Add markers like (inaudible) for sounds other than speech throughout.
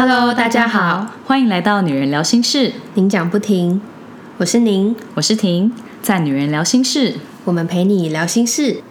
Hello，大家好，欢迎来到女人聊心事，您讲不停，我是您，我是婷，在女人聊心事，我们陪你聊心事。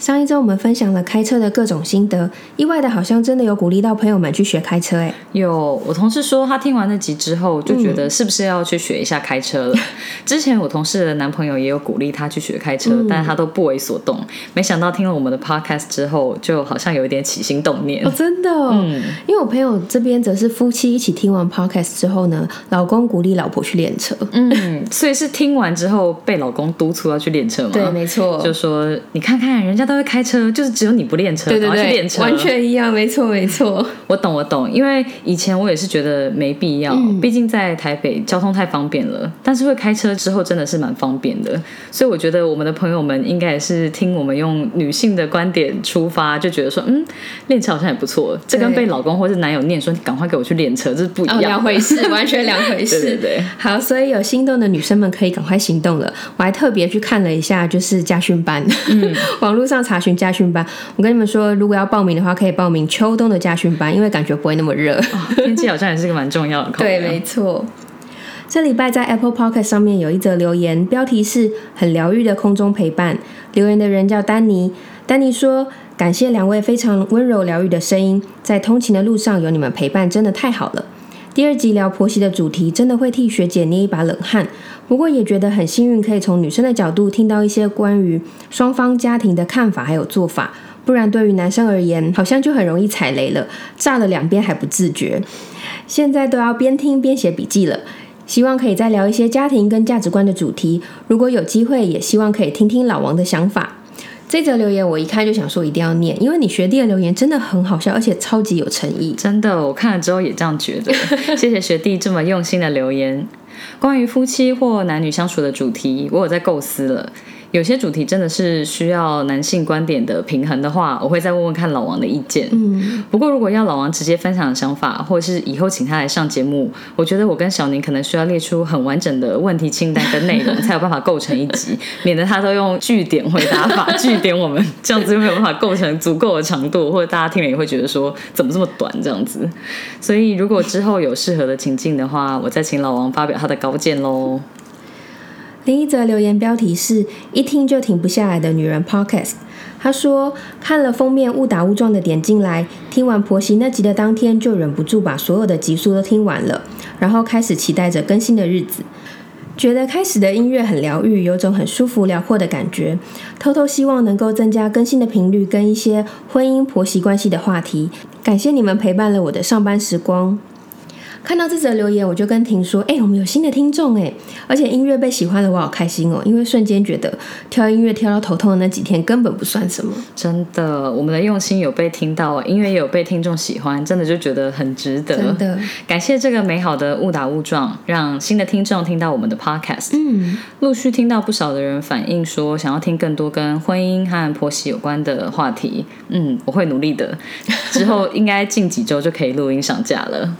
上一周我们分享了开车的各种心得，意外的好像真的有鼓励到朋友们去学开车哎。有，我同事说他听完那集之后就觉得是不是要去学一下开车了。(laughs) 之前我同事的男朋友也有鼓励他去学开车，但是他都不为所动。没想到听了我们的 podcast 之后，就好像有一点起心动念。哦，真的，嗯，因为我朋友这边则是夫妻一起听完 podcast 之后呢，老公鼓励老婆去练车。嗯，所以是听完之后被老公督促要去练车吗？对，没错，就说你看看人家。都会开车，就是只有你不练车，对对对，练车完全一样，没错没错。我懂我懂，因为以前我也是觉得没必要，毕竟在台北交通太方便了。但是会开车之后真的是蛮方便的，所以我觉得我们的朋友们应该也是听我们用女性的观点出发，就觉得说，嗯，练车好像也不错。这跟被老公或是男友念说你赶快给我去练车，这是不一样，两回事，(laughs) 完全两回事。对对对。好，所以有心动的女生们可以赶快行动了。我还特别去看了一下，就是家训班，(laughs) 网络上。查询家训班，我跟你们说，如果要报名的话，可以报名秋冬的家训班，因为感觉不会那么热。天气好像也是个蛮重要的。对，没错。这礼拜在 Apple p o c k e t 上面有一则留言，标题是很疗愈的空中陪伴。留言的人叫丹尼，丹尼说：“感谢两位非常温柔疗愈的声音，在通勤的路上有你们陪伴，真的太好了。”第二集聊婆媳的主题，真的会替学姐捏一把冷汗。不过也觉得很幸运，可以从女生的角度听到一些关于双方家庭的看法还有做法。不然对于男生而言，好像就很容易踩雷了，炸了两边还不自觉。现在都要边听边写笔记了。希望可以再聊一些家庭跟价值观的主题。如果有机会，也希望可以听听老王的想法。这则留言我一看就想说一定要念，因为你学弟的留言真的很好笑，而且超级有诚意。真的，我看了之后也这样觉得。(laughs) 谢谢学弟这么用心的留言。关于夫妻或男女相处的主题，我有在构思了。有些主题真的是需要男性观点的平衡的话，我会再问问看老王的意见。嗯，不过如果要老王直接分享想法，或者是以后请他来上节目，我觉得我跟小宁可能需要列出很完整的问题清单跟内容，才有办法构成一集，(laughs) 免得他都用句点回答法句点我们，这样子就没有办法构成足够的长度，或者大家听了也会觉得说怎么这么短这样子。所以如果之后有适合的情境的话，我再请老王发表他的高见喽。另一则留言标题是一听就停不下来的女人 Podcast。他说看了封面误打误撞的点进来，听完婆媳那集的当天就忍不住把所有的集数都听完了，然后开始期待着更新的日子。觉得开始的音乐很疗愈，有种很舒服辽阔的感觉。偷偷希望能够增加更新的频率，跟一些婚姻婆媳关系的话题。感谢你们陪伴了我的上班时光。看到这则留言，我就跟婷说：“哎，我们有新的听众哎，而且音乐被喜欢了，我好开心哦！因为瞬间觉得挑音乐挑到头痛的那几天根本不算什么。真的，我们的用心有被听到，音乐也有被听众喜欢，真的就觉得很值得。真的，感谢这个美好的误打误撞，让新的听众听到我们的 podcast。嗯，陆续听到不少的人反映说，想要听更多跟婚姻和婆媳有关的话题。嗯，我会努力的，之后应该近几周就可以录音上架了。”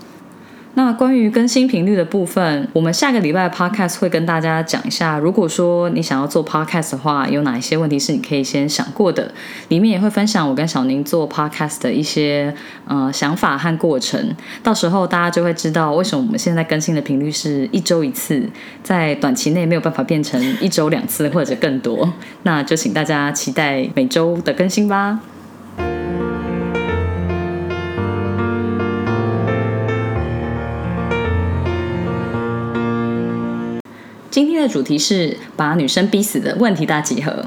那关于更新频率的部分，我们下个礼拜的 podcast 会跟大家讲一下。如果说你想要做 podcast 的话，有哪一些问题是你可以先想过的？里面也会分享我跟小宁做 podcast 的一些呃想法和过程。到时候大家就会知道为什么我们现在更新的频率是一周一次，在短期内没有办法变成一周两次或者更多。那就请大家期待每周的更新吧。今天的主题是把女生逼死的问题大集合。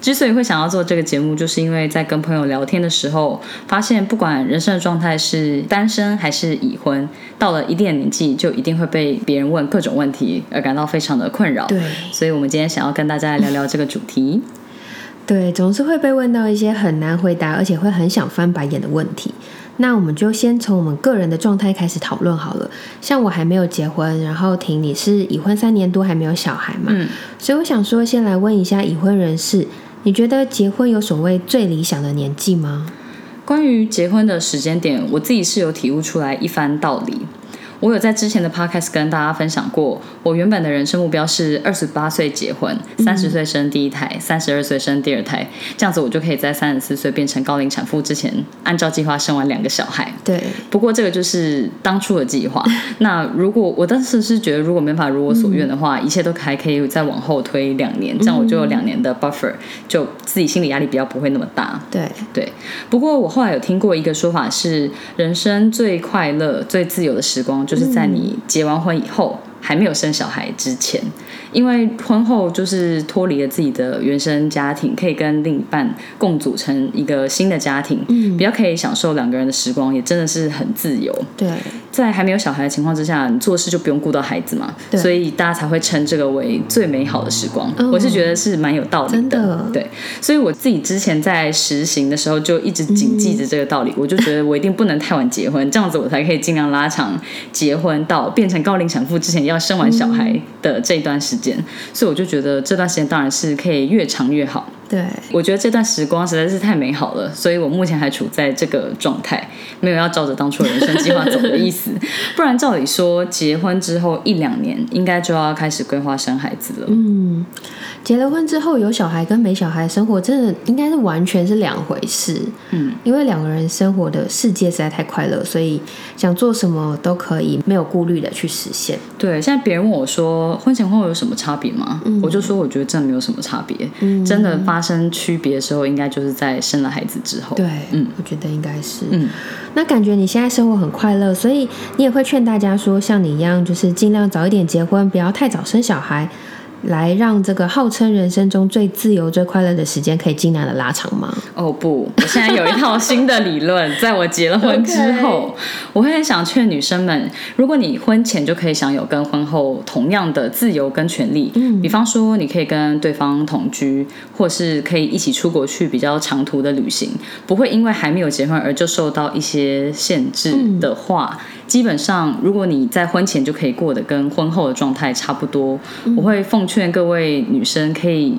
之所以会想要做这个节目，就是因为在跟朋友聊天的时候，发现不管人生的状态是单身还是已婚，到了一定的年纪，就一定会被别人问各种问题，而感到非常的困扰。对，所以我们今天想要跟大家来聊聊这个主题。对，总是会被问到一些很难回答，而且会很想翻白眼的问题。那我们就先从我们个人的状态开始讨论好了。像我还没有结婚，然后婷你是已婚三年多还没有小孩嘛？嗯。所以我想说，先来问一下已婚人士，你觉得结婚有所谓最理想的年纪吗？关于结婚的时间点，我自己是有体悟出来一番道理。我有在之前的 podcast 跟大家分享过，我原本的人生目标是二十八岁结婚，三十岁生第一胎，三十二岁生第二胎，这样子我就可以在三十四岁变成高龄产妇之前，按照计划生完两个小孩。对，不过这个就是当初的计划。(laughs) 那如果我当时是觉得，如果没法如我所愿的话，一切都还可以再往后推两年，这样我就有两年的 buffer，就自己心理压力比较不会那么大。对对。不过我后来有听过一个说法是，人生最快乐、最自由的时光，就是在你结完婚以后。还没有生小孩之前，因为婚后就是脱离了自己的原生家庭，可以跟另一半共组成一个新的家庭，嗯，比较可以享受两个人的时光，也真的是很自由。对，在还没有小孩的情况之下，你做事就不用顾到孩子嘛，所以大家才会称这个为最美好的时光。我是觉得是蛮有道理的，对。所以我自己之前在实行的时候，就一直谨记着这个道理，(laughs) 我就觉得我一定不能太晚结婚，这样子我才可以尽量拉长结婚到变成高龄产妇之前要。生完小孩的这一段时间，所以我就觉得这段时间当然是可以越长越好。对，我觉得这段时光实在是太美好了，所以我目前还处在这个状态，没有要照着当初的人生计划走的意思。(laughs) 不然照理说，结婚之后一两年应该就要开始规划生孩子了。嗯。结了婚之后有小孩跟没小孩生活，真的应该是完全是两回事。嗯，因为两个人生活的世界实在太快乐，所以想做什么都可以没有顾虑的去实现。对，现在别人问我说婚前婚后有什么差别吗？我就说我觉得真的没有什么差别。嗯，真的发生区别的时候，应该就是在生了孩子之后。对，嗯，我觉得应该是。嗯，那感觉你现在生活很快乐，所以你也会劝大家说，像你一样，就是尽量早一点结婚，不要太早生小孩。来让这个号称人生中最自由、最快乐的时间可以尽量的拉长吗？哦不，我现在有一套新的理论，在我结了婚之后，(laughs) 我会很想劝女生们：如果你婚前就可以享有跟婚后同样的自由跟权利，嗯，比方说你可以跟对方同居，或是可以一起出国去比较长途的旅行，不会因为还没有结婚而就受到一些限制的话。基本上，如果你在婚前就可以过得跟婚后的状态差不多，我会奉劝各位女生可以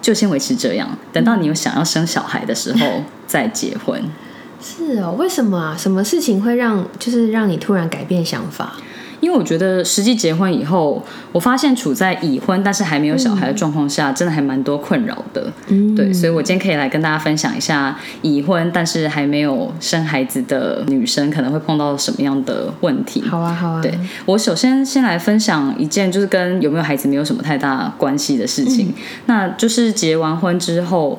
就先维持这样，等到你有想要生小孩的时候 (laughs) 再结婚。是哦，为什么啊？什么事情会让就是让你突然改变想法？因为我觉得实际结婚以后，我发现处在已婚但是还没有小孩的状况下，真的还蛮多困扰的。嗯，对，所以我今天可以来跟大家分享一下已婚但是还没有生孩子的女生可能会碰到什么样的问题。好啊，好啊。对我首先先来分享一件就是跟有没有孩子没有什么太大关系的事情，那就是结完婚之后。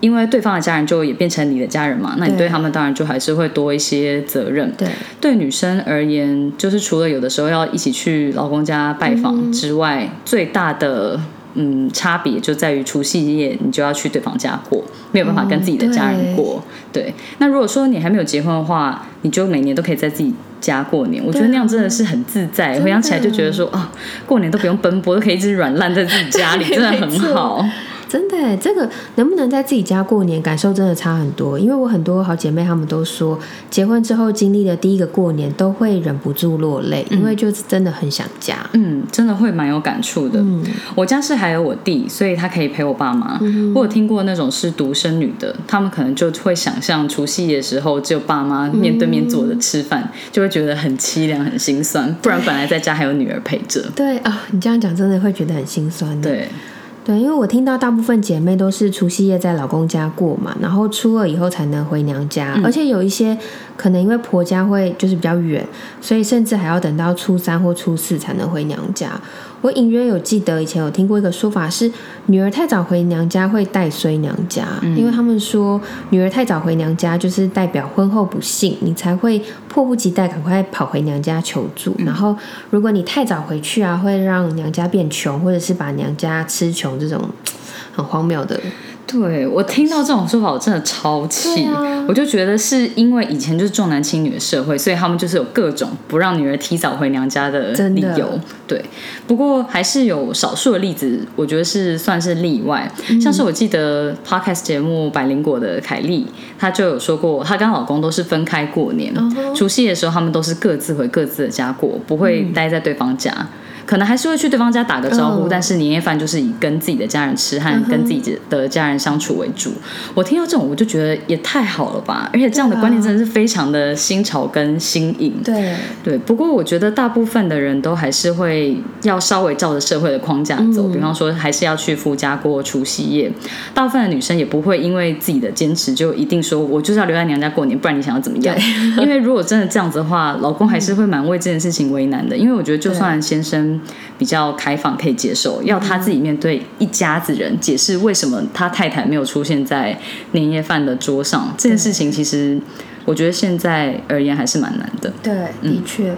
因为对方的家人就也变成你的家人嘛，那你对他们当然就还是会多一些责任。对，对女生而言，就是除了有的时候要一起去老公家拜访之外，最大的嗯差别就在于除夕夜你就要去对方家过，没有办法跟自己的家人过。对，那如果说你还没有结婚的话，你就每年都可以在自己家过年。我觉得那样真的是很自在，回想起来就觉得说啊，过年都不用奔波，都可以一直软烂在自己家里，(laughs) 真的很好。真的，这个能不能在自己家过年，感受真的差很多。因为我很多好姐妹，她们都说，结婚之后经历的第一个过年，都会忍不住落泪，因为就是真的很想家。嗯，真的会蛮有感触的。我家是还有我弟，所以他可以陪我爸妈。我有听过那种是独生女的，他们可能就会想象除夕的时候只有爸妈面对面坐着吃饭，就会觉得很凄凉、很心酸。不然本来在家还有女儿陪着。对啊，你这样讲真的会觉得很心酸。对。对，因为我听到大部分姐妹都是除夕夜在老公家过嘛，然后初二以后才能回娘家，而且有一些可能因为婆家会就是比较远，所以甚至还要等到初三或初四才能回娘家。我隐约有记得以前有听过一个说法是，女儿太早回娘家会带衰娘家，因为他们说女儿太早回娘家就是代表婚后不幸，你才会迫不及待赶快跑回娘家求助。然后如果你太早回去啊，会让娘家变穷，或者是把娘家吃穷，这种很荒谬的。对我听到这种说法，我真的超气。我就觉得是因为以前就是重男轻女的社会，所以他们就是有各种不让女儿提早回娘家的理由。对，不过还是有少数的例子，我觉得是算是例外。像是我记得 podcast 节目《百灵果》的凯莉，她就有说过，她跟老公都是分开过年，除夕的时候他们都是各自回各自的家过，不会待在对方家。可能还是会去对方家打个招呼，嗯但是年夜饭就是以跟自己的家人吃和跟自己的家人相处为主。我听到这种，我就觉得也太好了吧！而且这样的观念真的是非常的新潮跟新颖。对，对，不过我觉得大部分的人都还是会要稍微照着社会的框架走，嗯比方说还是要去夫家过除夕夜。大部分的女生也不会因为自己的坚持就一定说我就是要留在娘家过年，不然你想要怎么样？因为如果真的这样子的话，老公还是会蛮为这件事情为难的。因为我觉得就算先生比较开放可以接受，要他自己面对一家子人解释为什么他太太没有出现在年夜饭的桌上，这件事情其实我觉得现在而言还是蛮难的。对，的确。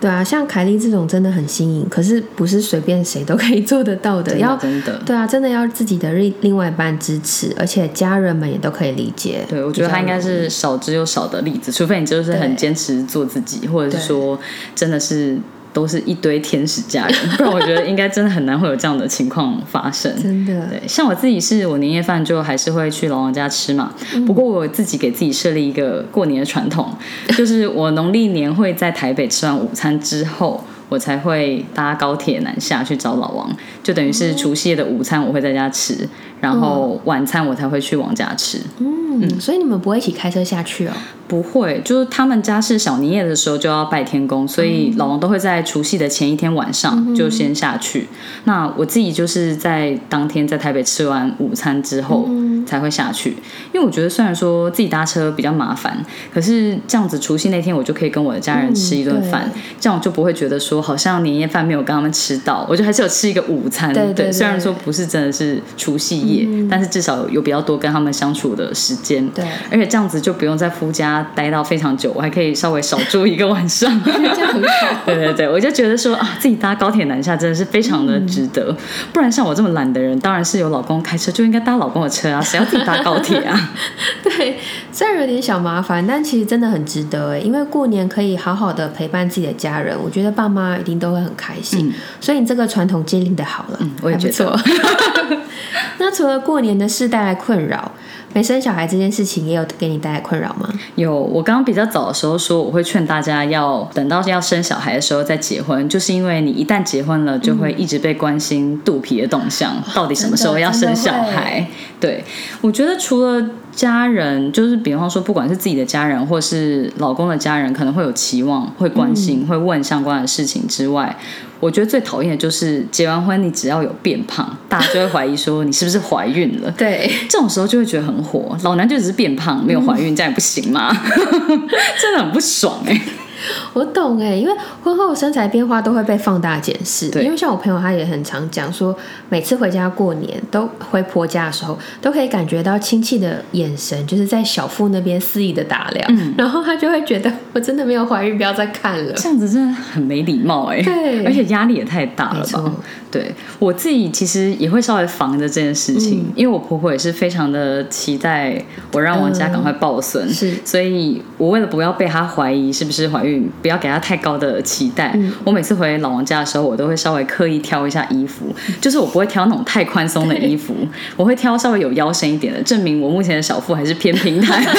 对啊，像凯莉这种真的很新颖，可是不是随便谁都可以做得到的，真要真的。对啊，真的要自己的另另外一半支持，而且家人们也都可以理解。对，我觉得他应该是少之又少的例子，除非你就是很坚持做自己，或者是说真的是都是一堆天使家人，不然我觉得应该真的很难会有这样的情况发生。(laughs) 真的，对，像我自己是我年夜饭就还是会去老王家吃嘛。嗯不过我自己给自己设立一个过年的传统，就是我农历年会在台北吃完午餐之后，我才会搭高铁南下去找老王，就等于是除夕夜的午餐我会在家吃，然后晚餐我才会去王家吃。嗯，所以你们不会一起开车下去哦？不会，就是他们家是小年夜的时候就要拜天公，所以老王都会在除夕的前一天晚上就先下去。那我自己就是在当天在台北吃完午餐之后才会下去，因为我觉得虽然说自己搭车比较麻烦，可是这样子除夕那天我就可以跟我的家人吃一顿饭，这样我就不会觉得说好像年夜饭没有跟他们吃到，我就还是有吃一个午餐。对对对虽然说不是真的是除夕夜，但是至少有比较多跟他们相处的时间。对，而且这样子就不用在夫家待到非常久，我还可以稍微少住一个晚上。(laughs) 这样很好。(laughs) 对对对，我就觉得说啊，自己搭高铁南下真的是非常的值得。不然像我这么懒的人，当然是有老公开车，就应该搭老公的车啊，谁要自己搭高铁啊？(laughs) 对，虽然有点小麻烦，但其实真的很值得哎，因为过年可以好好的陪伴自己的家人，我觉得爸妈一定都会很开心。所以你这个传统建立的好了，嗯我也觉得错。(laughs) (laughs) 那除了过年的事带来困扰，没生小孩这件事情也有给你带来困扰吗？有，我刚刚比较早的时候说，我会劝大家要等到要生小孩的时候再结婚，就是因为你一旦结婚了，就会一直被关心肚皮的动向，(laughs) 到底什么时候要生小孩。对，我觉得除了家人，就是比方说，不管是自己的家人或是老公的家人，可能会有期望、会关心、会问相关的事情之外，我觉得最讨厌的就是结完婚，你只要有变胖，大家就会怀疑说你是不是怀孕了。对，这种时候就会觉得很火，老娘就只是变胖，没有怀孕，这样也不行吗？(laughs) 真的很不爽哎、(laughs) 我懂哎，因为婚后身材变化都会被放大检视。对。因为像我朋友，他也很常讲说，每次回家过年，都回婆家的时候，都可以感觉到亲戚的眼神，就是在小腹那边肆意的打量，嗯。然后他就会觉得我真的没有怀孕，不要再看了。这样子真的很没礼貌哎、对。而且压力也太大了吧？对。我自己其实也会稍微防着这件事情，因为我婆婆也是非常的期待我让王家赶快抱孙，是。所以我为了不要被她怀疑是不是怀孕，不要给他太高的期待，我每次回老王家的时候，我都会稍微刻意挑一下衣服，就是我不会挑那种太宽松的衣服，我会挑稍微有腰身一点的，证明我目前的小腹还是偏平坦。(laughs)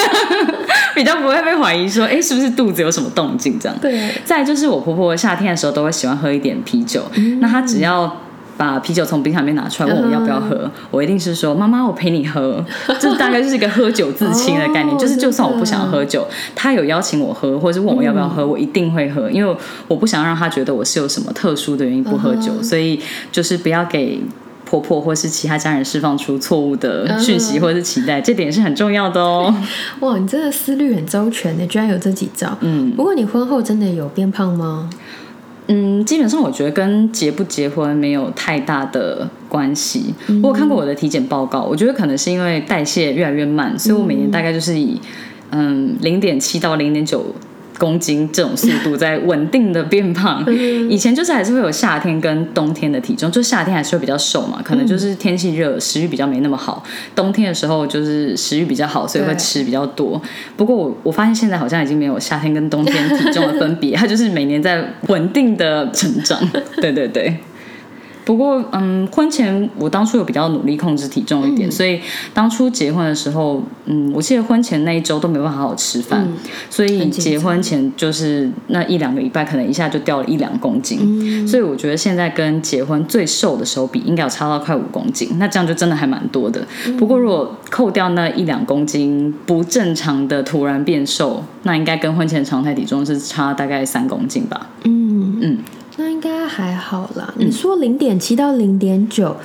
比较不会被怀疑说，哎、是不是肚子有什么动静这样？对，再就是我婆婆夏天的时候都会喜欢喝一点啤酒，那她只要把啤酒从冰箱里面拿出来问我要不要喝，我一定是说妈妈我陪你喝，(laughs) 这大概就是一个喝酒自清的概念，哦就是就算我不想喝酒，他有邀请我喝，或者是问我要不要喝，我一定会喝，因为我不想让他觉得我是有什么特殊的原因不喝酒，所以就是不要给。婆婆或是其他家人释放出错误的讯息或者是期待，这点是很重要的哦。(laughs) 哇，你真的思虑很周全呢，居然有这几招。嗯，不过你婚后真的有变胖吗？嗯，基本上我觉得跟结不结婚没有太大的关系。嗯我有看过我的体检报告，我觉得可能是因为代谢越来越慢，所以我每年大概就是以嗯零点七到零点九。公斤这种速度在稳定的变胖，以前就是还是会有夏天跟冬天的体重，就夏天还是会比较瘦嘛，可能就是天气热，食欲比较没那么好；冬天的时候就是食欲比较好，所以会吃比较多。不过我我发现现在好像已经没有夏天跟冬天体重的分别，它就是每年在稳定的成长。对 (laughs) 对对，不过，嗯，婚前我当初有比较努力控制体重一点，所以当初结婚的时候，嗯，我记得婚前那一周都没办法好好吃饭，所以结婚前就是那一两个礼拜，可能一下就掉了一两公斤。所以我觉得现在跟结婚最瘦的时候比，应该有差到快五公斤。那这样就真的还蛮多的。不过如果扣掉那一两公斤不正常的突然变瘦，那应该跟婚前常态体重是差大概三公斤吧。嗯嗯。还好啦。你说零点七到零点九，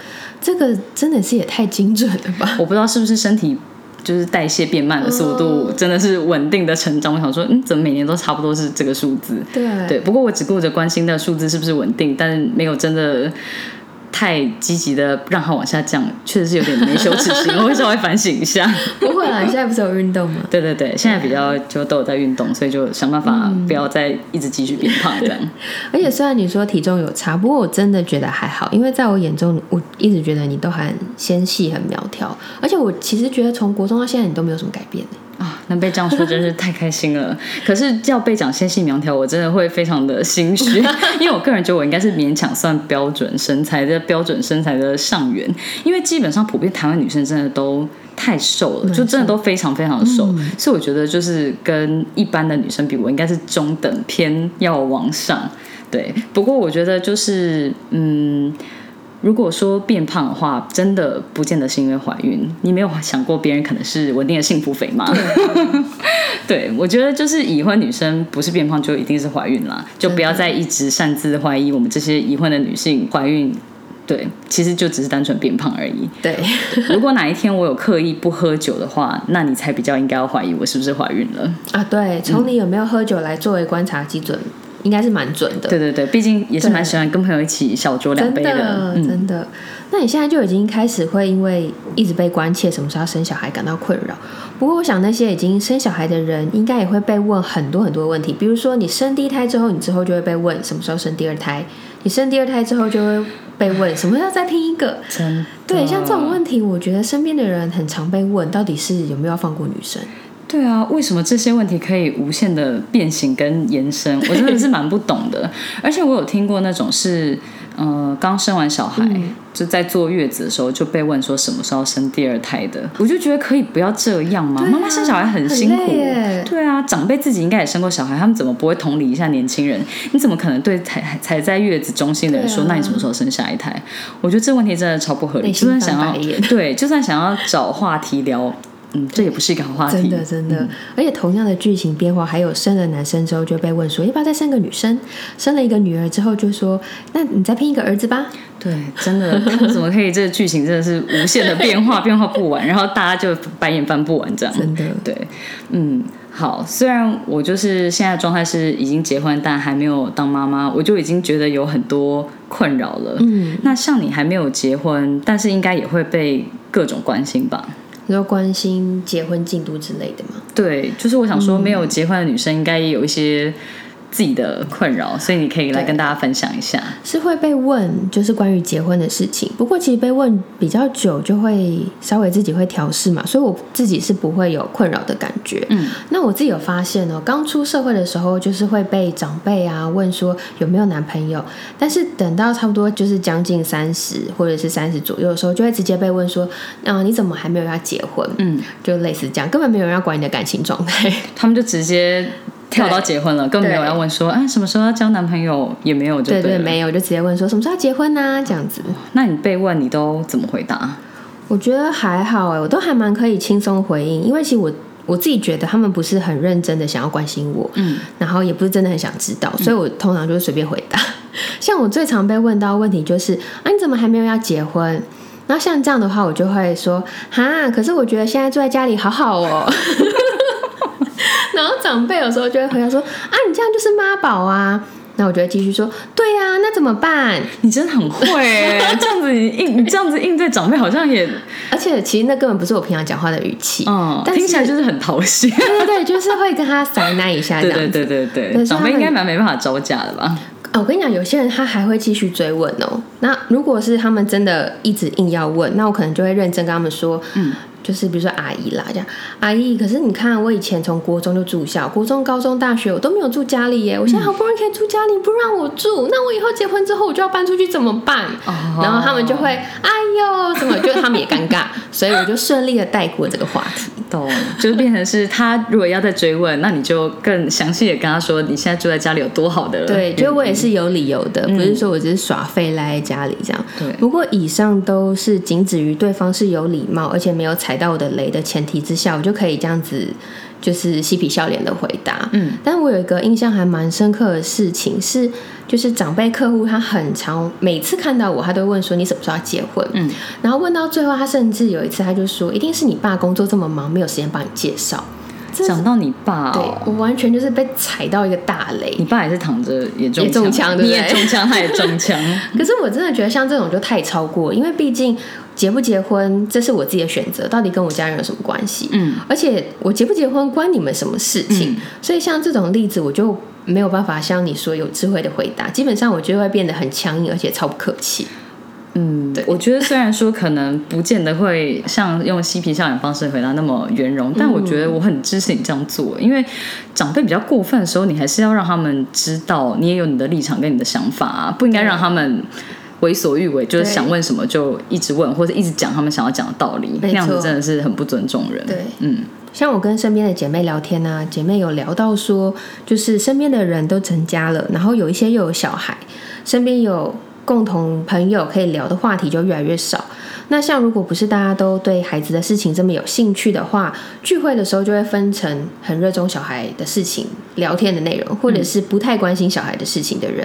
这个真的是也太精准了吧？(laughs) 我不知道是不是身体就是代谢变慢的速度，真的是稳定的成长。我想说，嗯，怎么每年都差不多是这个数字？对对。不过我只顾着关心的数字是不是稳定，但是没有真的。太积极的让它往下降，确实是有点没羞耻心，(laughs) 我会稍微反省一下。不会啦，你现在不是有运动吗？对对对，现在比较就都有在运动，所以就想办法不要再一直继续变胖这样。(laughs) 而且虽然你说体重有差，不过我真的觉得还好，因为在我眼中，我一直觉得你都很纤细、很苗条，而且我其实觉得从国中到现在你都没有什么改变啊，能被这样说真是太开心了。可是要被讲纤细苗条，我真的会非常的心虚，(laughs) 因为我个人觉得我应该是勉强算标准身材的标准身材的上缘。因为基本上普遍台湾女生真的都太瘦了，就真的都非常非常的瘦，所以我觉得就是跟一般的女生比，我应该是中等偏要往上。对，不过我觉得就是嗯。如果说变胖的话，真的不见得是因为怀孕。你没有想过别人可能是稳定的幸福肥吗？(laughs) 对，我觉得就是已婚女生不是变胖就一定是怀孕啦，就不要再一直擅自怀疑我们这些已婚的女性怀孕。对，其实就只是单纯变胖而已。对，如果哪一天我有刻意不喝酒的话，那你才比较应该要怀疑我是不是怀孕了啊？对，从你有没有喝酒来作为观察基准。应该是蛮准的，对对对，毕竟也是蛮喜欢跟朋友一起小酌两杯的，真的。那你现在就已经开始会因为一直被关切什么时候要生小孩感到困扰。不过我想那些已经生小孩的人，应该也会被问很多很多问题，比如说你生第一胎之后，你之后就会被问什么时候生第二胎；你生第二胎之后就会被问什么时候再拼一个。真对，像这种问题，我觉得身边的人很常被问，到底是有没有要放过女生。对啊，为什么这些问题可以无限的变形跟延伸？(laughs) 我真的是蛮不懂的。而且我有听过那种是，呃，刚生完小孩就在坐月子的时候就被问说什么时候生第二胎的，我就觉得可以不要这样吗？妈妈生小孩很辛苦，对啊，长辈自己应该也生过小孩，他们怎么不会同理一下年轻人？你怎么可能对才才在月子中心的人说，那你什么时候生下一胎？我觉得这问题真的超不合理。就算想要对，就算想要找话题聊。嗯，这也不是一个好话题。真的，真的，而且同样的剧情变化，还有生了男生之后就被问说要不要再生个女生，生了一个女儿之后就说那你再拼一个儿子吧。(laughs) 对，真的，怎么可以？这个剧情真的是无限的变化，变化不完，然后大家就白眼翻不完这样。真的，对，嗯，好。虽然我就是现在状态是已经结婚，但还没有当妈妈，我就已经觉得有很多困扰了。嗯，那像你还没有结婚，但是应该也会被各种关心吧？你说关心结婚进度之类的吗？对，就是我想说，没有结婚的女生应该也有一些。自己的困扰，所以你可以来跟大家分享一下。是会被问，就是关于结婚的事情。不过其实被问比较久，就会稍微自己会调试嘛，所以我自己是不会有困扰的感觉。嗯，那我自己有发现哦，刚出社会的时候，就是会被长辈啊问说有没有男朋友，但是等到差不多就是将近三十或者是三十左右的时候，就会直接被问说，嗯，你怎么还没有要结婚？嗯，就类似这样，根本没有人要管你的感情状态，他们就直接。跳到结婚了，更没有要问说，啊，什么时候要交男朋友？也没有，对对，没有，就直接问说什么时候要结婚呢？这样子。那你被问，你都怎么回答？我觉得还好哎，我都还蛮可以轻松回应，因为其实我我自己觉得他们不是很认真的想要关心我，嗯，然后也不是真的很想知道，所以我通常就是随便回答。(laughs) 像我最常被问到问题就是，啊，你怎么还没有要结婚？然后像这样的话，我就会说，哈，可是我觉得现在住在家里好好哦。(laughs) 然后长辈有时候就会回答说：“啊，你这样就是妈宝啊！”那我就会继续说：“对呀，那怎么办？”你真的很会，(laughs) 这样子应你这样子应对长辈好像也……而且其实那根本不是我平常讲话的语气，嗯，听起来就是很讨喜。对对对，就是会跟他撒奶一下这样，对对对对对，长辈应该蛮没办法招架的吧？哦我跟你讲，有些人他还会继续追问哦。那如果是他们真的一直硬要问，那我可能就会认真跟他们说：“嗯。”就是比如说阿姨啦，这样阿姨，可是你看我以前从国中就住校，国中、高中、大学我都没有住家里耶，我现在好不容易可以住家里，不让我住，那我以后结婚之后我就要搬出去怎么办？哦然后他们就会哎呦，怎么？就他们也尴尬，所以我就顺利的带过这个话题。懂，就是变成是他如果要再追问，那你就更详细的跟他说你现在住在家里有多好的。对，觉得我也是有理由的，不是说我只是耍废赖在家里这样。对，不过以上都是仅止于对方是有礼貌，而且没有踩到我的雷的前提之下，我就可以这样子就是嬉皮笑脸的回答。嗯，但我有一个印象还蛮深刻的事情是，就是长辈客户他很常每次看到我，他都问说你什么时候要结婚？嗯，然后问到最后，他甚至有一次他就说，一定是你爸工作这么忙，没有时间帮你介绍。讲到你爸，对我完全就是被踩到一个大雷。你爸也是躺着也中中枪，你也中枪，他也中枪。(laughs) 可是我真的觉得像这种就太超过，因为毕竟结不结婚这是我自己的选择，到底跟我家人有什么关系？嗯，而且我结不结婚关你们什么事情？所以像这种例子，我就没有办法像你说有智慧的回答。基本上我就会变得很强硬，而且超不客气。嗯，对，我觉得虽然说可能不见得会像用嬉皮笑脸方式回答那么圆融，但我觉得我很支持你这样做，因为长辈比较过分的时候，你还是要让他们知道你也有你的立场跟你的想法啊，不应该让他们为所欲为，就是想问什么就一直问或者一直讲他们想要讲的道理，那样子真的是很不尊重人。对，嗯，像我跟身边的姐妹聊天呢，姐妹有聊到说，就是身边的人都成家了，然后有一些又有小孩，身边有。共同朋友可以聊的话题就越来越少。那像如果不是大家都对孩子的事情这么有兴趣的话，聚会的时候就会分成很热衷小孩的事情聊天的内容，或者是不太关心小孩的事情的人。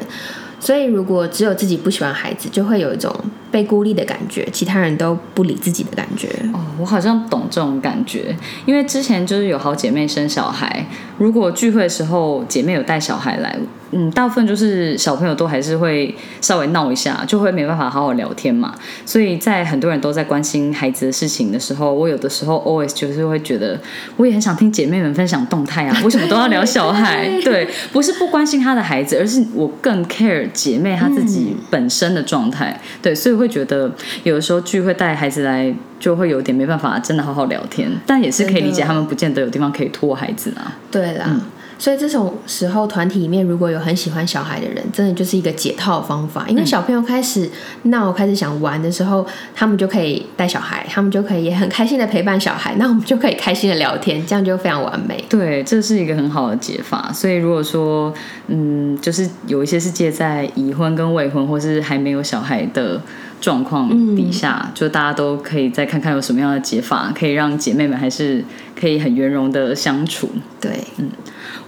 所以如果只有自己不喜欢孩子，就会有一种被孤立的感觉，其他人都不理自己的感觉。哦，我好像懂这种感觉，因为之前就是有好姐妹生小孩，如果聚会的时候姐妹有带小孩来。嗯，大部分就是小朋友都还是会稍微闹一下，就会没办法好好聊天嘛。所以在很多人都在关心孩子的事情的时候，我有的时候 always 就是会觉得，我也很想听姐妹们分享动态啊，(laughs) 为什么都要聊小孩？对，不是不关心他的孩子，而是我更 care 姐妹她自己本身的状态。对，所以会觉得有的时候聚会带孩子来，就会有点没办法真的好好聊天，但也是可以理解他们不见得有地方可以拖孩子啊。对啦。所以这种时候，团体里面如果有很喜欢小孩的人，真的就是一个解套方法。因为小朋友开始闹、开始想玩的时候，他们就可以带小孩，他们就可以也很开心的陪伴小孩，那我们就可以开心的聊天，这样就非常完美。对，这是一个很好的解法。所以如果说，嗯，就是有一些是介在已婚跟未婚，或是还没有小孩的状况底下，就大家都可以再看看有什么样的解法，可以让姐妹们还是可以很圆融的相处。对，嗯。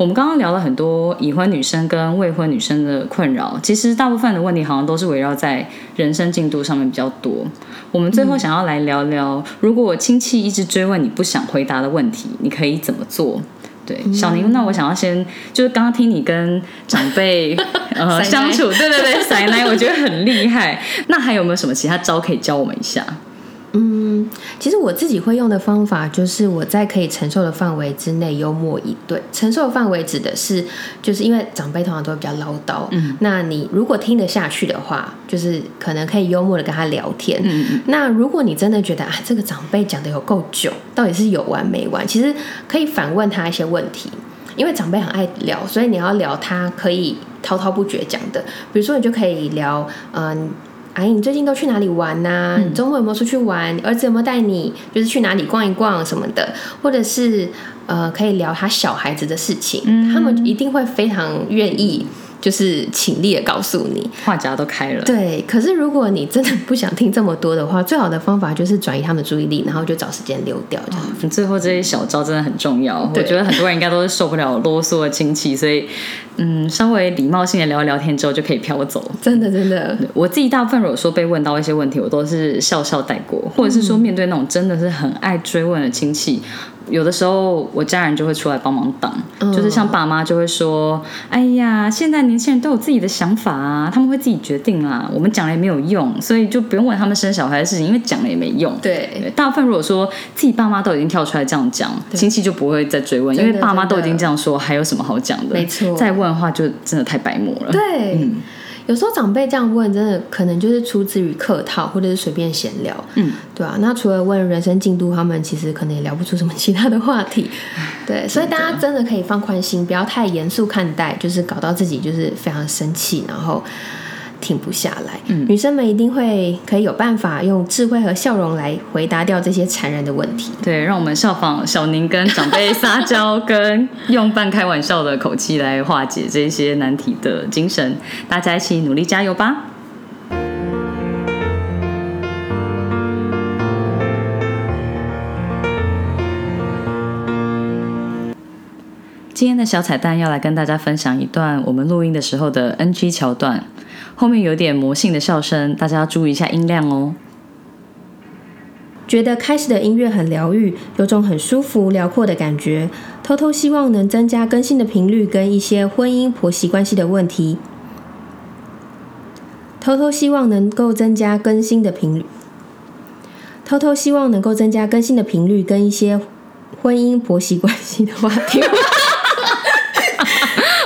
我们刚刚聊了很多已婚女生跟未婚女生的困扰，其实大部分的问题好像都是围绕在人生进度上面比较多。我们最后想要来聊聊，如果亲戚一直追问你不想回答的问题，你可以怎么做？对，小宁，那我想要先就是刚刚听你跟长辈 (laughs) 呃相处，对对对，(laughs) 奶奶我觉得很厉害。那还有没有什么其他招可以教我们一下？嗯，其实我自己会用的方法就是我在可以承受的范围之内幽默以对。承受范围指的是，就是因为长辈通常都会比较唠叨，嗯，那你如果听得下去的话，就是可能可以幽默的跟他聊天。嗯那如果你真的觉得啊，这个长辈讲的有够久，到底是有完没完？其实可以反问他一些问题，因为长辈很爱聊，所以你要聊他可以滔滔不绝讲的。比如说，你就可以聊，嗯。阿姨，你最近都去哪里玩呐？你周末有没有出去玩？儿子有没有带你，就是去哪里逛一逛什么的？或者是呃，可以聊他小孩子的事情，他们一定会非常愿意。就是请力的告诉你，话匣都开了。对，可是如果你真的不想听这么多的话，最好的方法就是转移他们注意力，然后就找时间溜掉。这样，最后这些小招真的很重要。我觉得很多人应该都是受不了啰嗦的亲戚，所以嗯，稍微礼貌性的聊聊天之后就可以飘走。真的，真的，我自己大部分如果说被问到一些问题，我都是笑笑带过，或者是说面对那种真的是很爱追问的亲戚。有的时候，我家人就会出来帮忙挡，就是像爸妈就会说：“哎呀，现在年轻人都有自己的想法啊，他们会自己决定啊，我们讲了也没有用，所以就不用问他们生小孩的事情，因为讲了也没用。”对，大部分如果说自己爸妈都已经跳出来这样讲，亲戚就不会再追问，因为爸妈都已经这样说，还有什么好讲的？没错，再问的话就真的太白目了。对，嗯。有时候长辈这样问，真的可能就是出自于客套，或者是随便闲聊，嗯，对啊。那除了问人生进度，他们其实可能也聊不出什么其他的话题，(laughs) 对。所以大家真的可以放宽心，不要太严肃看待，就是搞到自己就是非常生气，然后。停不下来，女生们一定会可以有办法用智慧和笑容来回答掉这些残忍的问题。对，让我们效仿小宁跟长辈撒娇，跟用半开玩笑的口气来化解这些难题的精神，大家一起努力加油吧！今天的小彩蛋要来跟大家分享一段我们录音的时候的 NG 桥段。后面有点魔性的笑声，大家要注意一下音量哦。觉得开始的音乐很疗愈，有种很舒服、辽阔的感觉。偷偷希望能增加更新的频率，跟一些婚姻婆媳关系的问题。偷偷希望能够增加更新的频率。偷偷希望能够增加更新的频率，跟一些婚姻婆媳关系的话题。(laughs)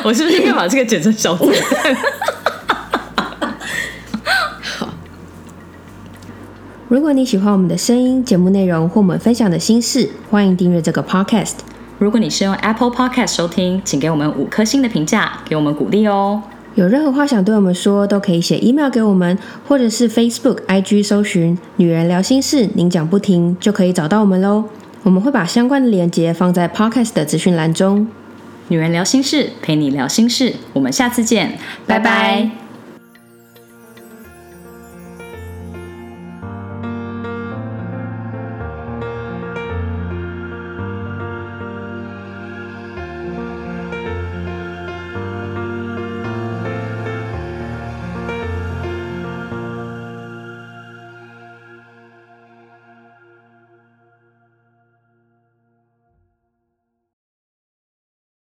我是不是应该把这个剪成小彩如果你喜欢我们的声音、节目内容或我们分享的心事，欢迎订阅这个 podcast。如果你是用 Apple Podcast 收听，请给我们五颗星的评价，给我们鼓励哦。有任何话想对我们说，都可以写 email 给我们，或者是 Facebook、IG 搜寻“女人聊心事”，您讲不停就可以找到我们喽。我们会把相关的链接放在 podcast 的资讯栏中。女人聊心事，陪你聊心事，我们下次见，拜拜。